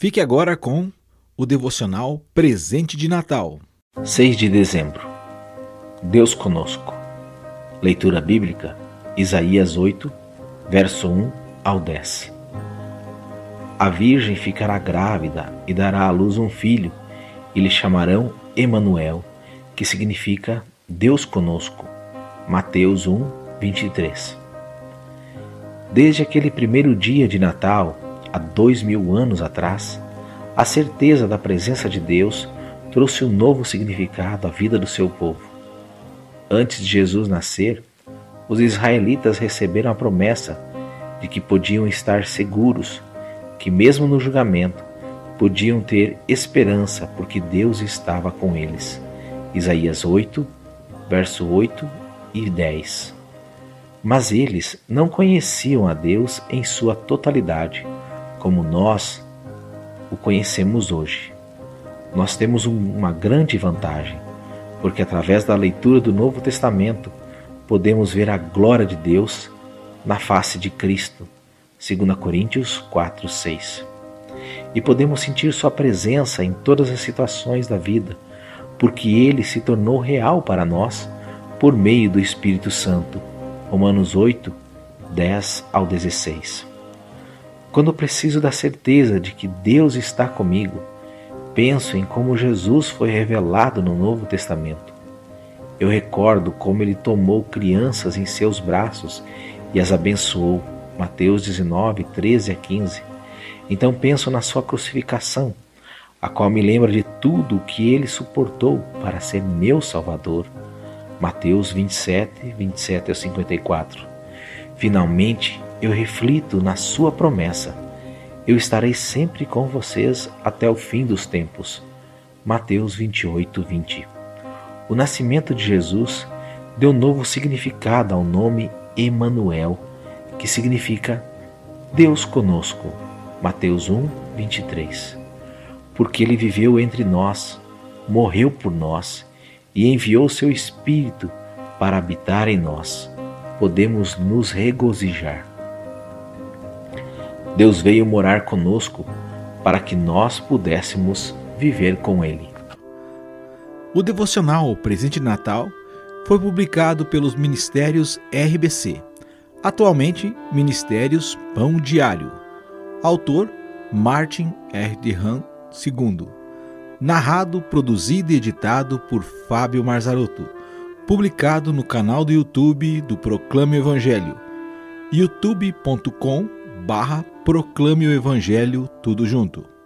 Fique agora com o devocional Presente de Natal. 6 de dezembro. Deus conosco. Leitura bíblica, Isaías 8, verso 1 ao 10. A virgem ficará grávida e dará à luz um filho, e lhe chamarão Emanuel, que significa Deus conosco. Mateus 1, 23. Desde aquele primeiro dia de Natal, há dois mil anos atrás, a certeza da presença de Deus trouxe um novo significado à vida do seu povo. Antes de Jesus nascer, os israelitas receberam a promessa de que podiam estar seguros, que mesmo no julgamento, podiam ter esperança porque Deus estava com eles. Isaías 8, verso 8 e 10. Mas eles não conheciam a Deus em sua totalidade como nós o conhecemos hoje. Nós temos uma grande vantagem, porque através da leitura do Novo Testamento podemos ver a glória de Deus na face de Cristo, 2 Coríntios 4, 6. E podemos sentir Sua presença em todas as situações da vida, porque Ele se tornou real para nós por meio do Espírito Santo. Romanos 8, 10 ao 16. Quando preciso da certeza de que Deus está comigo, penso em como Jesus foi revelado no Novo Testamento. Eu recordo como ele tomou crianças em seus braços e as abençoou. Mateus 19, 13 a 15. Então penso na sua crucificação, a qual me lembra de tudo o que ele suportou para ser meu Salvador. Mateus 27, 27 a 54. Finalmente, eu reflito na Sua promessa. Eu estarei sempre com vocês até o fim dos tempos. Mateus 28, 20. O nascimento de Jesus deu novo significado ao nome Emanuel, que significa Deus conosco. Mateus 1, 23. Porque ele viveu entre nós, morreu por nós e enviou seu Espírito para habitar em nós. Podemos nos regozijar. Deus veio morar conosco para que nós pudéssemos viver com Ele. O devocional Presente de Natal foi publicado pelos Ministérios RBC, atualmente Ministérios Pão Diário. Autor Martin R. Dehan II. Narrado, produzido e editado por Fábio Marzarotto. Publicado no canal do YouTube do Proclame Evangelho. youtube.com barra proclame o Evangelho tudo junto.